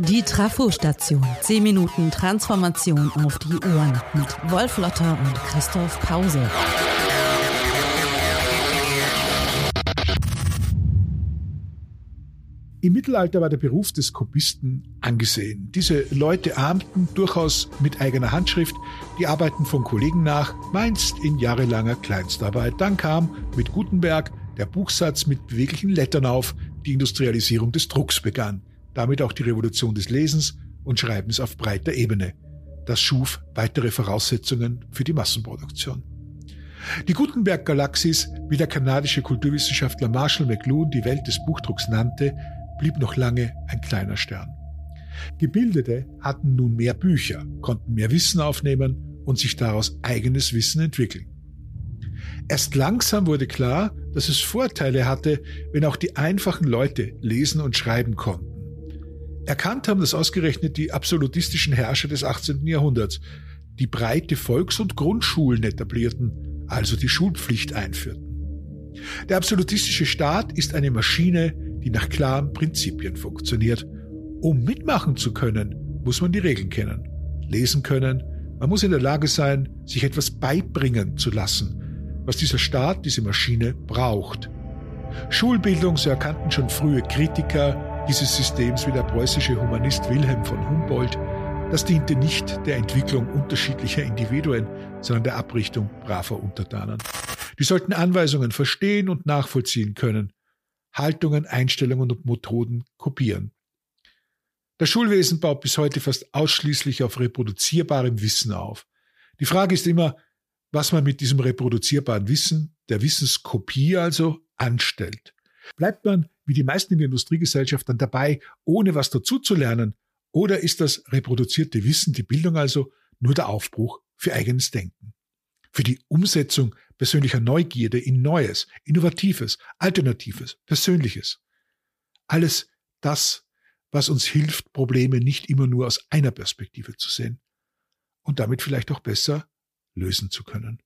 Die Trafo-Station. 10 Minuten Transformation auf die Ohren mit Wolf Lotter und Christoph Pause. Im Mittelalter war der Beruf des Kopisten angesehen. Diese Leute ahmten durchaus mit eigener Handschrift die Arbeiten von Kollegen nach, meinst in jahrelanger Kleinstarbeit. Dann kam mit Gutenberg der Buchsatz mit beweglichen Lettern auf, die Industrialisierung des Drucks begann, damit auch die Revolution des Lesens und Schreibens auf breiter Ebene. Das schuf weitere Voraussetzungen für die Massenproduktion. Die Gutenberg-Galaxis, wie der kanadische Kulturwissenschaftler Marshall McLuhan die Welt des Buchdrucks nannte, blieb noch lange ein kleiner Stern. Gebildete hatten nun mehr Bücher, konnten mehr Wissen aufnehmen und sich daraus eigenes Wissen entwickeln. Erst langsam wurde klar, dass es Vorteile hatte, wenn auch die einfachen Leute lesen und schreiben konnten. Erkannt haben das ausgerechnet die absolutistischen Herrscher des 18. Jahrhunderts, die breite Volks- und Grundschulen etablierten, also die Schulpflicht einführten. Der absolutistische Staat ist eine Maschine, die nach klaren Prinzipien funktioniert. Um mitmachen zu können, muss man die Regeln kennen, lesen können, man muss in der Lage sein, sich etwas beibringen zu lassen, was dieser Staat, diese Maschine braucht. Schulbildung, so erkannten schon frühe Kritiker dieses Systems wie der preußische Humanist Wilhelm von Humboldt, das diente nicht der Entwicklung unterschiedlicher Individuen, sondern der Abrichtung braver Untertanen. Die sollten Anweisungen verstehen und nachvollziehen können, Haltungen, Einstellungen und Methoden kopieren. Das Schulwesen baut bis heute fast ausschließlich auf reproduzierbarem Wissen auf. Die Frage ist immer, was man mit diesem reproduzierbaren Wissen, der Wissenskopie also, anstellt. Bleibt man, wie die meisten in der Industriegesellschaft, dann dabei, ohne was dazu zu lernen, oder ist das reproduzierte Wissen, die Bildung also, nur der Aufbruch für eigenes Denken? Für die Umsetzung persönlicher Neugierde in Neues, Innovatives, Alternatives, Persönliches. Alles das, was uns hilft, Probleme nicht immer nur aus einer Perspektive zu sehen und damit vielleicht auch besser lösen zu können.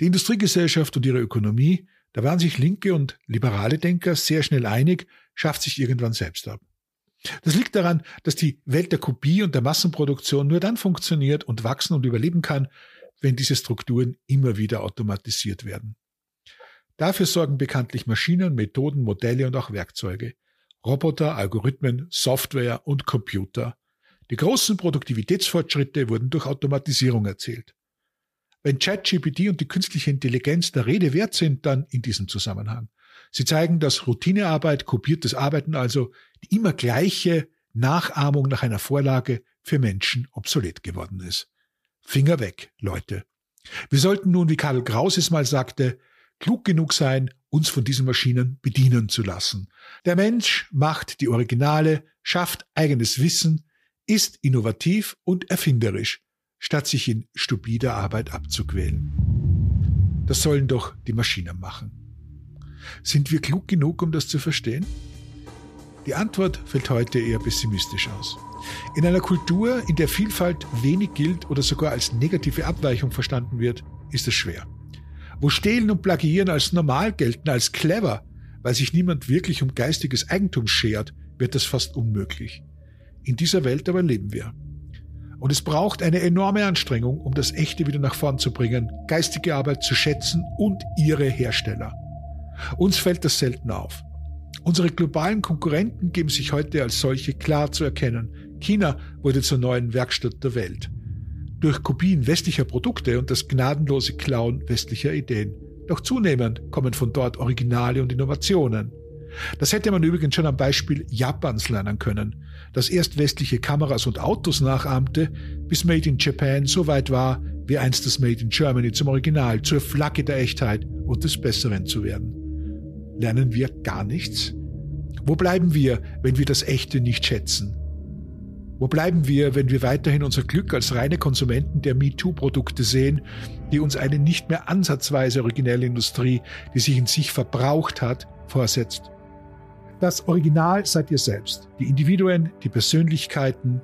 Die Industriegesellschaft und ihre Ökonomie, da waren sich linke und liberale Denker sehr schnell einig, schafft sich irgendwann selbst ab. Das liegt daran, dass die Welt der Kopie und der Massenproduktion nur dann funktioniert und wachsen und überleben kann, wenn diese Strukturen immer wieder automatisiert werden. Dafür sorgen bekanntlich Maschinen, Methoden, Modelle und auch Werkzeuge. Roboter, Algorithmen, Software und Computer. Die großen Produktivitätsfortschritte wurden durch Automatisierung erzielt. Wenn ChatGPT und die künstliche Intelligenz der Rede wert sind, dann in diesem Zusammenhang. Sie zeigen, dass Routinearbeit, kopiertes Arbeiten also die immer gleiche Nachahmung nach einer Vorlage für Menschen obsolet geworden ist. Finger weg, Leute. Wir sollten nun, wie Karl Kraus es mal sagte, klug genug sein, uns von diesen Maschinen bedienen zu lassen. Der Mensch macht die Originale, schafft eigenes Wissen, ist innovativ und erfinderisch, statt sich in stupider Arbeit abzuquälen. Das sollen doch die Maschinen machen. Sind wir klug genug, um das zu verstehen? Die Antwort fällt heute eher pessimistisch aus. In einer Kultur, in der Vielfalt wenig gilt oder sogar als negative Abweichung verstanden wird, ist es schwer. Wo Stehlen und Plagiieren als normal gelten, als clever, weil sich niemand wirklich um geistiges Eigentum schert, wird das fast unmöglich. In dieser Welt aber leben wir. Und es braucht eine enorme Anstrengung, um das Echte wieder nach vorn zu bringen, geistige Arbeit zu schätzen und ihre Hersteller. Uns fällt das selten auf. Unsere globalen Konkurrenten geben sich heute als solche klar zu erkennen. China wurde zur neuen Werkstatt der Welt. Durch Kopien westlicher Produkte und das gnadenlose Klauen westlicher Ideen. Doch zunehmend kommen von dort Originale und Innovationen. Das hätte man übrigens schon am Beispiel Japans lernen können, das erst westliche Kameras und Autos nachahmte, bis Made in Japan so weit war, wie einst das Made in Germany zum Original, zur Flagge der Echtheit und des Besseren zu werden. Lernen wir gar nichts? Wo bleiben wir, wenn wir das Echte nicht schätzen? Wo bleiben wir, wenn wir weiterhin unser Glück als reine Konsumenten der MeToo-Produkte sehen, die uns eine nicht mehr ansatzweise originelle Industrie, die sich in sich verbraucht hat, vorsetzt? Das Original seid ihr selbst, die Individuen, die Persönlichkeiten,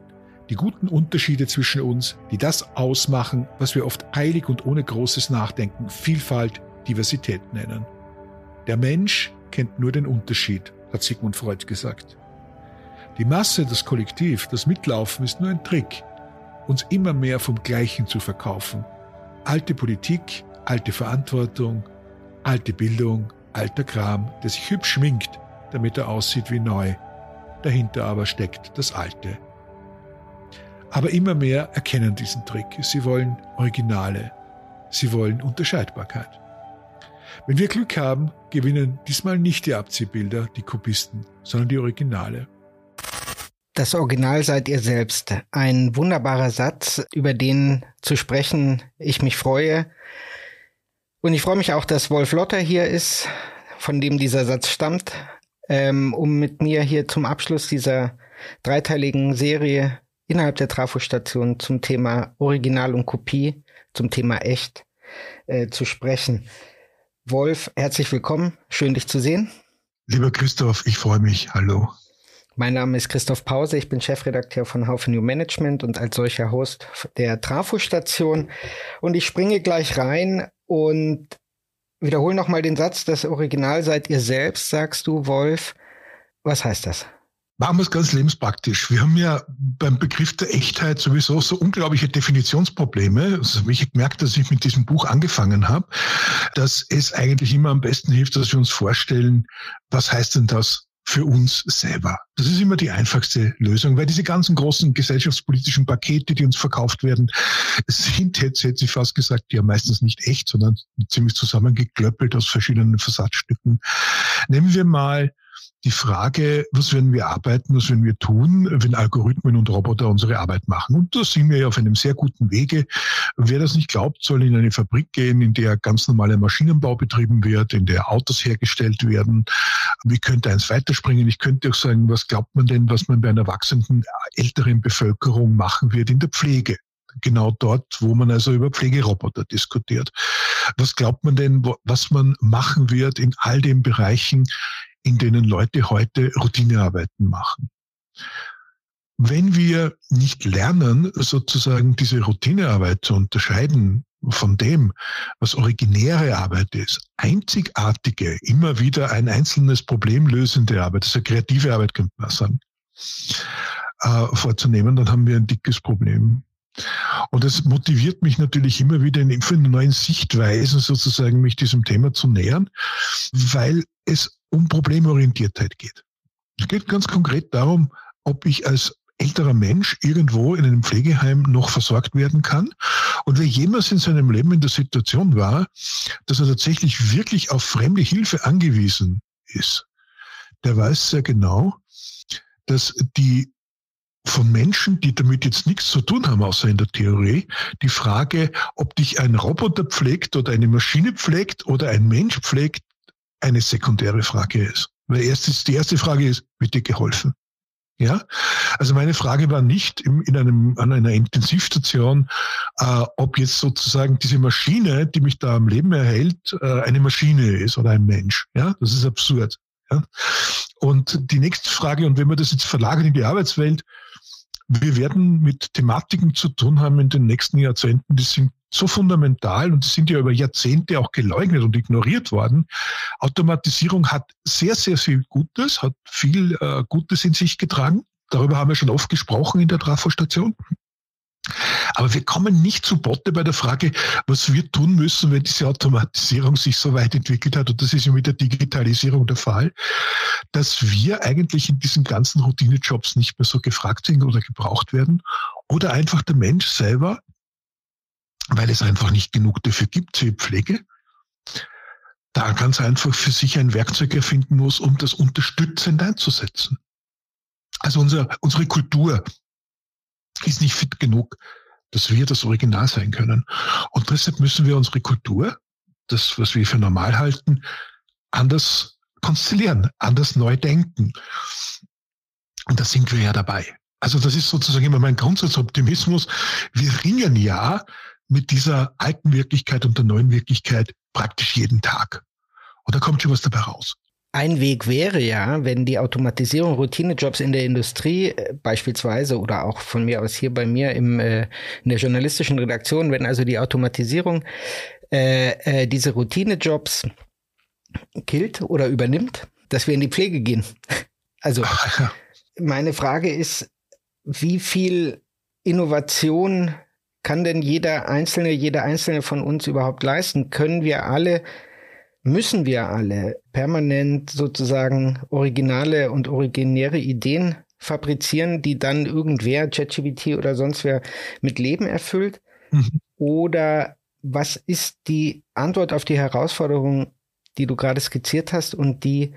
die guten Unterschiede zwischen uns, die das ausmachen, was wir oft eilig und ohne großes Nachdenken Vielfalt, Diversität nennen. Der Mensch kennt nur den Unterschied, hat Sigmund Freud gesagt. Die Masse, das Kollektiv, das Mitlaufen ist nur ein Trick, uns immer mehr vom Gleichen zu verkaufen. Alte Politik, alte Verantwortung, alte Bildung, alter Kram, der sich hübsch schminkt, damit er aussieht wie neu. Dahinter aber steckt das Alte. Aber immer mehr erkennen diesen Trick. Sie wollen Originale. Sie wollen Unterscheidbarkeit. Wenn wir Glück haben, gewinnen diesmal nicht die Abziehbilder, die Kopisten, sondern die Originale. Das Original seid ihr selbst. Ein wunderbarer Satz, über den zu sprechen ich mich freue. Und ich freue mich auch, dass Wolf Lotter hier ist, von dem dieser Satz stammt, ähm, um mit mir hier zum Abschluss dieser dreiteiligen Serie innerhalb der Trafostation zum Thema Original und Kopie, zum Thema echt äh, zu sprechen. Wolf, herzlich willkommen. Schön, dich zu sehen. Lieber Christoph, ich freue mich. Hallo. Mein Name ist Christoph Pause, ich bin Chefredakteur von Haufe New Management und als solcher Host der Trafo-Station. Und ich springe gleich rein und wiederhole nochmal den Satz, das Original seid ihr selbst, sagst du, Wolf. Was heißt das? Machen wir es ganz lebenspraktisch. Wir haben ja beim Begriff der Echtheit sowieso so unglaubliche Definitionsprobleme. Habe ich gemerkt, dass ich mit diesem Buch angefangen habe, dass es eigentlich immer am besten hilft, dass wir uns vorstellen, was heißt denn das für uns selber. Das ist immer die einfachste Lösung, weil diese ganzen großen gesellschaftspolitischen Pakete, die uns verkauft werden, sind jetzt, hätte ich fast gesagt, ja meistens nicht echt, sondern ziemlich zusammengeklöppelt aus verschiedenen Versatzstücken. Nehmen wir mal die Frage, was werden wir arbeiten, was werden wir tun, wenn Algorithmen und Roboter unsere Arbeit machen. Und da sind wir ja auf einem sehr guten Wege. Wer das nicht glaubt, soll in eine Fabrik gehen, in der ganz normaler Maschinenbau betrieben wird, in der Autos hergestellt werden. Wie könnte eins weiterspringen? Ich könnte auch sagen, was glaubt man denn, was man bei einer wachsenden älteren Bevölkerung machen wird in der Pflege? genau dort, wo man also über Pflegeroboter diskutiert. Was glaubt man denn, was man machen wird in all den Bereichen, in denen Leute heute Routinearbeiten machen. Wenn wir nicht lernen, sozusagen diese Routinearbeit zu unterscheiden von dem, was originäre Arbeit ist, einzigartige, immer wieder ein einzelnes Problem lösende Arbeit, also kreative Arbeit könnte man sagen, äh, vorzunehmen, dann haben wir ein dickes Problem. Und das motiviert mich natürlich immer wieder in, in neuen Sichtweisen sozusagen, mich diesem Thema zu nähern, weil es um Problemorientiertheit geht. Es geht ganz konkret darum, ob ich als älterer Mensch irgendwo in einem Pflegeheim noch versorgt werden kann. Und wer jemals in seinem Leben in der Situation war, dass er tatsächlich wirklich auf fremde Hilfe angewiesen ist, der weiß sehr genau, dass die von Menschen, die damit jetzt nichts zu tun haben, außer in der Theorie, die Frage, ob dich ein Roboter pflegt oder eine Maschine pflegt oder ein Mensch pflegt, eine sekundäre Frage ist. Weil erstens, die erste Frage ist, wird dir geholfen? Ja, also meine Frage war nicht im, in einem, an einer Intensivstation, äh, ob jetzt sozusagen diese Maschine, die mich da am Leben erhält, äh, eine Maschine ist oder ein Mensch. Ja, das ist absurd. Ja? Und die nächste Frage, und wenn wir das jetzt verlagern in die Arbeitswelt, wir werden mit Thematiken zu tun haben in den nächsten Jahrzehnten, die sind so fundamental und die sind ja über Jahrzehnte auch geleugnet und ignoriert worden. Automatisierung hat sehr, sehr viel Gutes, hat viel äh, Gutes in sich getragen. Darüber haben wir schon oft gesprochen in der Trafostation. Aber wir kommen nicht zu Botte bei der Frage, was wir tun müssen, wenn diese Automatisierung sich so weit entwickelt hat. Und das ist ja mit der Digitalisierung der Fall, dass wir eigentlich in diesen ganzen Routinejobs nicht mehr so gefragt sind oder gebraucht werden. Oder einfach der Mensch selber, weil es einfach nicht genug dafür gibt, für Pflege, da ganz einfach für sich ein Werkzeug erfinden muss, um das unterstützend einzusetzen. Also unser, unsere Kultur ist nicht fit genug, dass wir das Original sein können. Und deshalb müssen wir unsere Kultur, das, was wir für normal halten, anders konstellieren, anders neu denken. Und da sind wir ja dabei. Also das ist sozusagen immer mein Grundsatzoptimismus. Wir ringen ja mit dieser alten Wirklichkeit und der neuen Wirklichkeit praktisch jeden Tag. Und da kommt schon was dabei raus. Ein Weg wäre ja, wenn die Automatisierung Routinejobs in der Industrie äh, beispielsweise oder auch von mir aus hier bei mir im, äh, in der journalistischen Redaktion, wenn also die Automatisierung äh, äh, diese Routinejobs killt oder übernimmt, dass wir in die Pflege gehen. Also meine Frage ist, wie viel Innovation kann denn jeder Einzelne, jeder Einzelne von uns überhaupt leisten? Können wir alle, müssen wir alle permanent sozusagen originale und originäre Ideen fabrizieren, die dann irgendwer, ChatGPT oder sonst wer, mit Leben erfüllt? Mhm. Oder was ist die Antwort auf die Herausforderung, die du gerade skizziert hast und die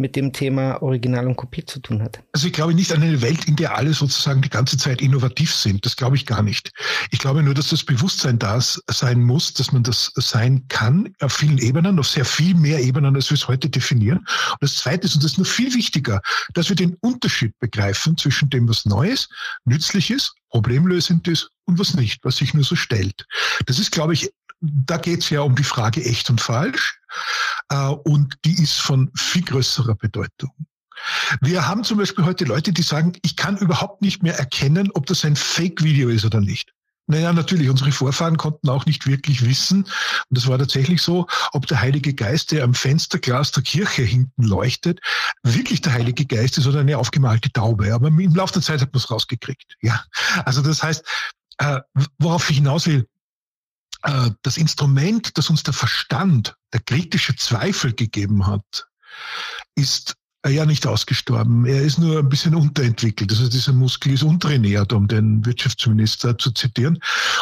mit dem Thema Original und Kopie zu tun hat. Also ich glaube nicht an eine Welt, in der alle sozusagen die ganze Zeit innovativ sind. Das glaube ich gar nicht. Ich glaube nur, dass das Bewusstsein da sein muss, dass man das sein kann auf vielen Ebenen, auf sehr viel mehr Ebenen, als wir es heute definieren. Und das Zweite ist, und das ist noch viel wichtiger, dass wir den Unterschied begreifen zwischen dem, was Neues, nützlich ist, problemlösend ist und was nicht, was sich nur so stellt. Das ist, glaube ich, da geht es ja um die Frage echt und falsch. Äh, und die ist von viel größerer Bedeutung. Wir haben zum Beispiel heute Leute, die sagen, ich kann überhaupt nicht mehr erkennen, ob das ein Fake-Video ist oder nicht. Naja, natürlich, unsere Vorfahren konnten auch nicht wirklich wissen, und das war tatsächlich so, ob der Heilige Geist, der am Fensterglas der Kirche hinten leuchtet, wirklich der Heilige Geist ist oder eine aufgemalte Taube. Aber im Laufe der Zeit hat man es rausgekriegt. Ja, also das heißt, äh, worauf ich hinaus will, das Instrument, das uns der Verstand, der kritische Zweifel gegeben hat, ist ja nicht ausgestorben. Er ist nur ein bisschen unterentwickelt. Also dieser Muskel ist untrainiert, um den Wirtschaftsminister zu zitieren.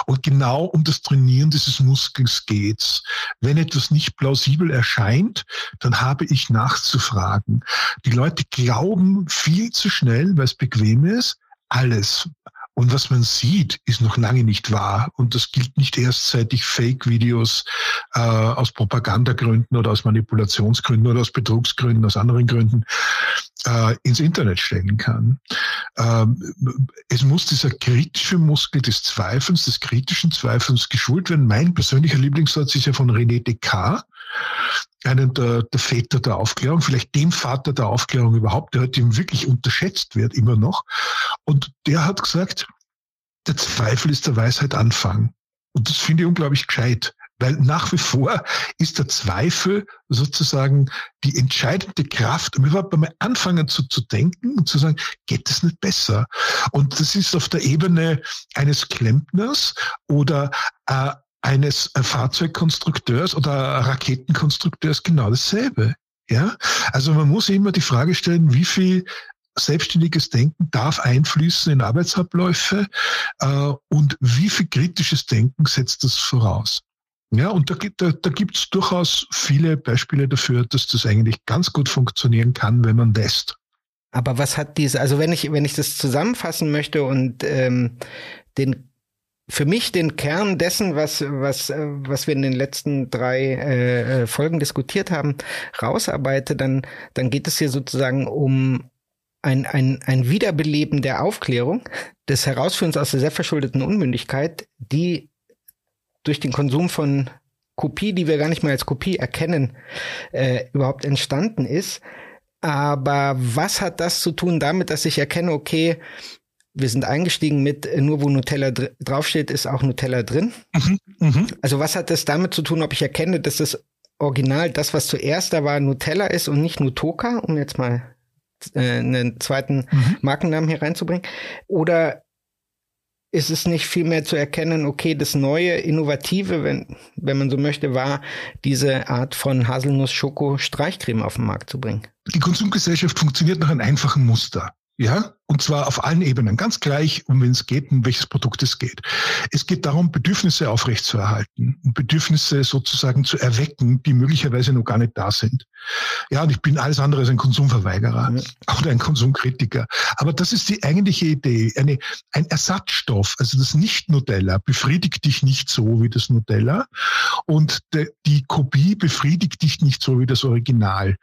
Und genau um das Trainieren dieses Muskels geht's. Wenn etwas nicht plausibel erscheint, dann habe ich nachzufragen. Die Leute glauben viel zu schnell, weil es bequem ist, alles. Und was man sieht, ist noch lange nicht wahr. Und das gilt nicht erst, seit ich Fake-Videos äh, aus Propagandagründen oder aus Manipulationsgründen oder aus Betrugsgründen, aus anderen Gründen äh, ins Internet stellen kann. Ähm, es muss dieser kritische Muskel des Zweifelns, des kritischen Zweifelns geschult werden. Mein persönlicher Lieblingssatz ist ja von René Descartes, einen der, der Väter der Aufklärung, vielleicht dem Vater der Aufklärung überhaupt, der heute wirklich unterschätzt wird, immer noch. Und der hat gesagt, der Zweifel ist der Weisheit Anfang. Und das finde ich unglaublich gescheit, weil nach wie vor ist der Zweifel sozusagen die entscheidende Kraft, um überhaupt einmal anfangen zu, zu denken und zu sagen, geht es nicht besser? Und das ist auf der Ebene eines Klempners oder äh, eines äh, Fahrzeugkonstrukteurs oder Raketenkonstrukteurs genau dasselbe. Ja, also man muss immer die Frage stellen, wie viel selbstständiges Denken darf einfließen in Arbeitsabläufe äh, und wie viel kritisches Denken setzt das voraus. Ja, und da, da, da gibt es durchaus viele Beispiele dafür, dass das eigentlich ganz gut funktionieren kann, wenn man lässt. Aber was hat diese, also wenn ich, wenn ich das zusammenfassen möchte und ähm, den für mich den Kern dessen, was, was, was wir in den letzten drei äh, Folgen diskutiert haben, rausarbeite, dann, dann geht es hier sozusagen um ein, ein, ein Wiederbeleben der Aufklärung, des Herausführens aus der selbstverschuldeten Unmündigkeit, die durch den Konsum von Kopie, die wir gar nicht mehr als Kopie erkennen, äh, überhaupt entstanden ist. Aber was hat das zu tun damit, dass ich erkenne, okay, wir sind eingestiegen mit, äh, nur wo Nutella dr draufsteht, ist auch Nutella drin. Mhm, mh. Also was hat das damit zu tun, ob ich erkenne, dass das Original, das, was zuerst da war, Nutella ist und nicht Nutoka, um jetzt mal äh, einen zweiten mhm. Markennamen hier reinzubringen? Oder ist es nicht viel mehr zu erkennen, okay, das neue, innovative, wenn, wenn man so möchte, war, diese Art von Haselnuss-Schoko-Streichcreme auf den Markt zu bringen? Die Konsumgesellschaft funktioniert nach einem einfachen Muster. Ja, und zwar auf allen Ebenen, ganz gleich, um wen es geht, um welches Produkt es geht. Es geht darum, Bedürfnisse aufrechtzuerhalten und Bedürfnisse sozusagen zu erwecken, die möglicherweise noch gar nicht da sind. Ja, und ich bin alles andere als ein Konsumverweigerer ja. oder ein Konsumkritiker. Aber das ist die eigentliche Idee. Eine, ein Ersatzstoff, also das Nicht-Nutella, befriedigt dich nicht so wie das Nutella und de, die Kopie befriedigt dich nicht so wie das Original.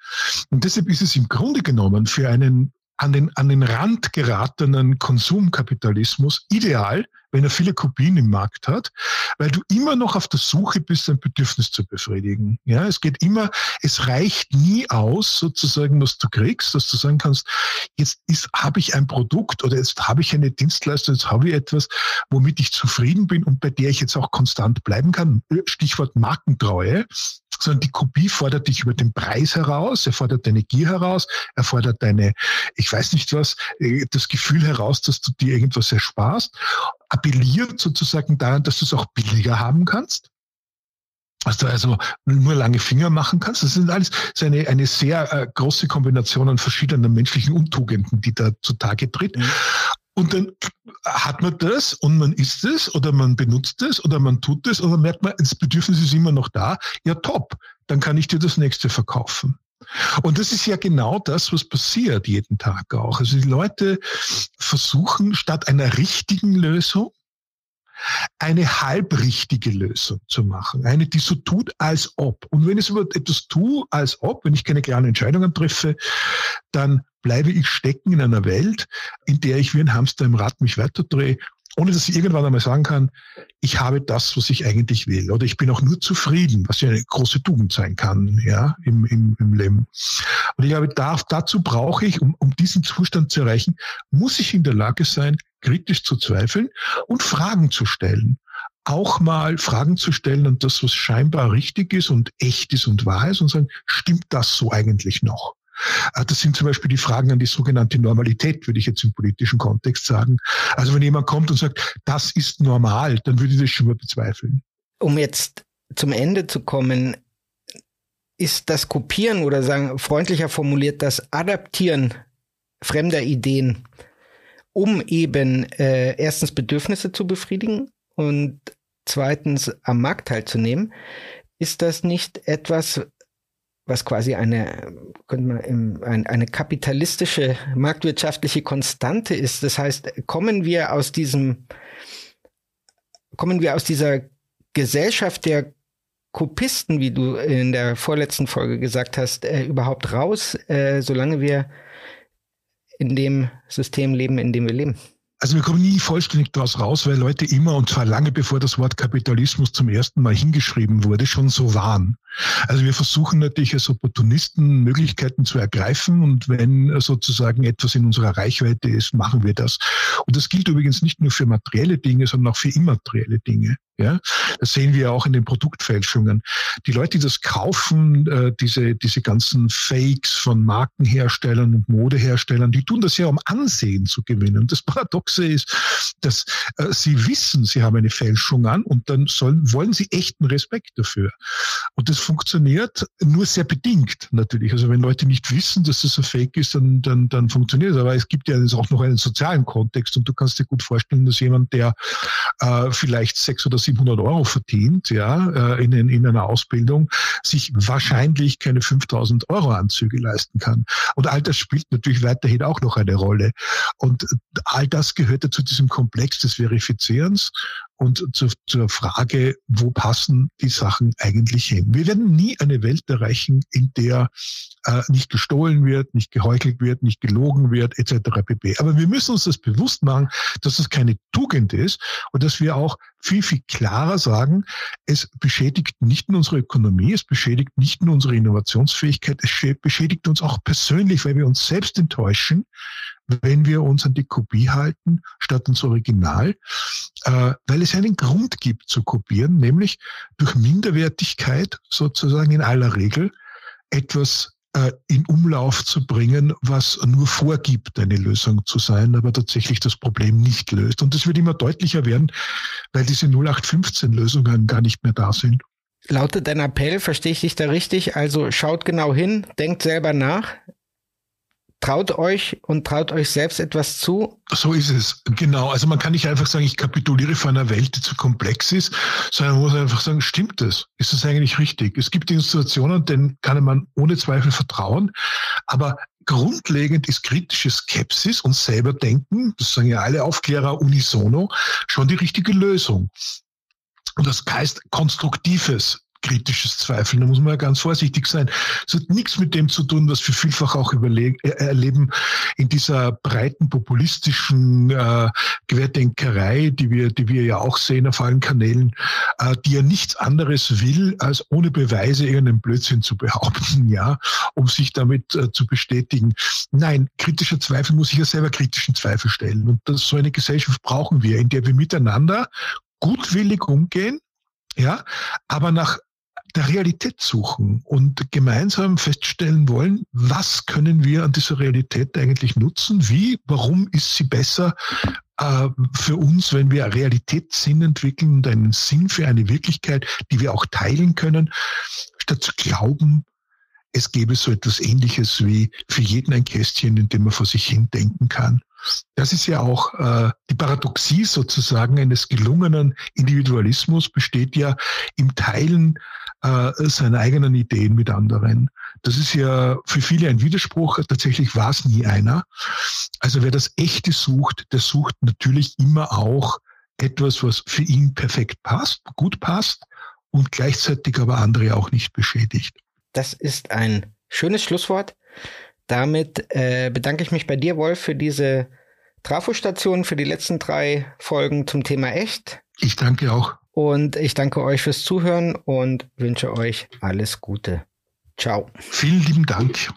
Und deshalb ist es im Grunde genommen für einen an den, an den Rand geratenen Konsumkapitalismus ideal, wenn er viele Kopien im Markt hat, weil du immer noch auf der Suche bist, ein Bedürfnis zu befriedigen. Ja, es geht immer, es reicht nie aus, sozusagen, was du kriegst, dass du sagen kannst, jetzt habe ich ein Produkt oder jetzt habe ich eine Dienstleistung, jetzt habe ich etwas, womit ich zufrieden bin und bei der ich jetzt auch konstant bleiben kann. Stichwort Markentreue sondern die Kopie fordert dich über den Preis heraus, er fordert deine Gier heraus, er fordert deine, ich weiß nicht was, äh, das Gefühl heraus, dass du dir irgendwas ersparst, appelliert sozusagen daran, dass du es auch billiger haben kannst dass du also nur lange Finger machen kannst. Das sind alles so eine, eine sehr äh, große Kombination an verschiedenen menschlichen Untugenden, die da zutage tritt. Mhm. Und dann hat man das und man isst es oder man benutzt es oder man tut es oder merkt man, das Bedürfnis ist immer noch da. Ja, top. Dann kann ich dir das nächste verkaufen. Und das ist ja genau das, was passiert jeden Tag auch. Also die Leute versuchen statt einer richtigen Lösung eine halbrichtige Lösung zu machen. Eine, die so tut, als ob. Und wenn ich so etwas tue, als ob, wenn ich keine klaren Entscheidungen treffe, dann bleibe ich stecken in einer Welt, in der ich wie ein Hamster im Rad mich weiterdrehe ohne dass ich irgendwann einmal sagen kann, ich habe das, was ich eigentlich will. Oder ich bin auch nur zufrieden, was ja eine große Tugend sein kann, ja, im, im, im Leben. Und ich glaube, da, dazu brauche ich, um, um diesen Zustand zu erreichen, muss ich in der Lage sein, kritisch zu zweifeln und Fragen zu stellen. Auch mal Fragen zu stellen und das, was scheinbar richtig ist und echt ist und wahr ist und sagen, stimmt das so eigentlich noch? Äh, das sind zum Beispiel die Fragen an die sogenannte Normalität, würde ich jetzt im politischen Kontext sagen. Also wenn jemand kommt und sagt, das ist normal, dann würde ich das schon mal bezweifeln. Um jetzt zum Ende zu kommen, ist das Kopieren oder sagen freundlicher formuliert das Adaptieren fremder Ideen, um eben äh, erstens Bedürfnisse zu befriedigen und zweitens am Markt teilzunehmen, ist das nicht etwas, was quasi eine, könnte man eine kapitalistische marktwirtschaftliche Konstante ist. Das heißt, kommen wir aus diesem, kommen wir aus dieser Gesellschaft der Kopisten, wie du in der vorletzten Folge gesagt hast, äh, überhaupt raus, äh, solange wir in dem System leben, in dem wir leben? Also wir kommen nie vollständig daraus raus, weil Leute immer, und zwar lange bevor das Wort Kapitalismus zum ersten Mal hingeschrieben wurde, schon so waren. Also wir versuchen natürlich als Opportunisten Möglichkeiten zu ergreifen und wenn sozusagen etwas in unserer Reichweite ist, machen wir das. Und das gilt übrigens nicht nur für materielle Dinge, sondern auch für immaterielle Dinge. Ja, das sehen wir auch in den Produktfälschungen. Die Leute, die das kaufen, äh, diese, diese ganzen Fakes von Markenherstellern und Modeherstellern, die tun das ja, um Ansehen zu gewinnen. Das Paradoxe ist, dass äh, sie wissen, sie haben eine Fälschung an und dann sollen, wollen sie echten Respekt dafür. Und das funktioniert nur sehr bedingt natürlich. Also wenn Leute nicht wissen, dass das ein Fake ist, dann, dann, dann funktioniert es. Aber es gibt ja auch noch einen sozialen Kontext und du kannst dir gut vorstellen, dass jemand, der äh, vielleicht sechs oder 700 Euro verdient, ja, äh, in, in einer Ausbildung, sich wahrscheinlich keine 5000 Euro Anzüge leisten kann. Und all das spielt natürlich weiterhin auch noch eine Rolle. Und all das gehört ja zu diesem Komplex des Verifizierens und zu, zur Frage, wo passen die Sachen eigentlich hin. Wir werden nie eine Welt erreichen, in der äh, nicht gestohlen wird, nicht geheuchelt wird, nicht gelogen wird, etc. pp. Aber wir müssen uns das bewusst machen, dass das keine Tugend ist und dass wir auch viel, viel klarer sagen, es beschädigt nicht nur unsere Ökonomie, es beschädigt nicht nur unsere Innovationsfähigkeit, es beschädigt uns auch persönlich, weil wir uns selbst enttäuschen, wenn wir uns an die Kopie halten statt ans Original, äh, weil es einen Grund gibt zu kopieren, nämlich durch Minderwertigkeit sozusagen in aller Regel etwas äh, in Umlauf zu bringen, was nur vorgibt, eine Lösung zu sein, aber tatsächlich das Problem nicht löst. Und das wird immer deutlicher werden, weil diese 0815-Lösungen gar nicht mehr da sind. Lautet dein Appell, verstehe ich dich da richtig? Also schaut genau hin, denkt selber nach, traut euch und traut euch selbst etwas zu. So ist es, genau. Also man kann nicht einfach sagen, ich kapituliere vor einer Welt, die zu komplex ist, sondern man muss einfach sagen, stimmt das? Ist das eigentlich richtig? Es gibt Institutionen, denen kann man ohne Zweifel vertrauen, aber grundlegend ist kritische Skepsis und selber denken, das sagen ja alle Aufklärer unisono, schon die richtige Lösung. Und das heißt konstruktives kritisches Zweifeln. Da muss man ja ganz vorsichtig sein. Es hat nichts mit dem zu tun, was wir vielfach auch äh, erleben in dieser breiten populistischen äh, Querdenkerei, die wir, die wir ja auch sehen auf allen Kanälen, äh, die ja nichts anderes will, als ohne Beweise irgendeinen Blödsinn zu behaupten, ja, um sich damit äh, zu bestätigen. Nein, kritischer Zweifel muss ich ja selber kritischen Zweifel stellen. Und das, so eine Gesellschaft brauchen wir, in der wir miteinander gutwillig umgehen, ja, aber nach der Realität suchen und gemeinsam feststellen wollen, was können wir an dieser Realität eigentlich nutzen, wie, warum ist sie besser äh, für uns, wenn wir Realitätssinn entwickeln und einen Sinn für eine Wirklichkeit, die wir auch teilen können, statt zu glauben, es gäbe so etwas Ähnliches wie für jeden ein Kästchen, in dem man vor sich hin denken kann. Das ist ja auch äh, die Paradoxie sozusagen eines gelungenen Individualismus besteht ja im Teilen äh, seiner eigenen Ideen mit anderen. Das ist ja für viele ein Widerspruch. Tatsächlich war es nie einer. Also wer das Echte sucht, der sucht natürlich immer auch etwas, was für ihn perfekt passt, gut passt und gleichzeitig aber andere auch nicht beschädigt. Das ist ein schönes Schlusswort. Damit äh, bedanke ich mich bei dir, Wolf, für diese Trafostation, für die letzten drei Folgen zum Thema Echt. Ich danke auch. Und ich danke euch fürs Zuhören und wünsche euch alles Gute. Ciao. Vielen lieben Dank.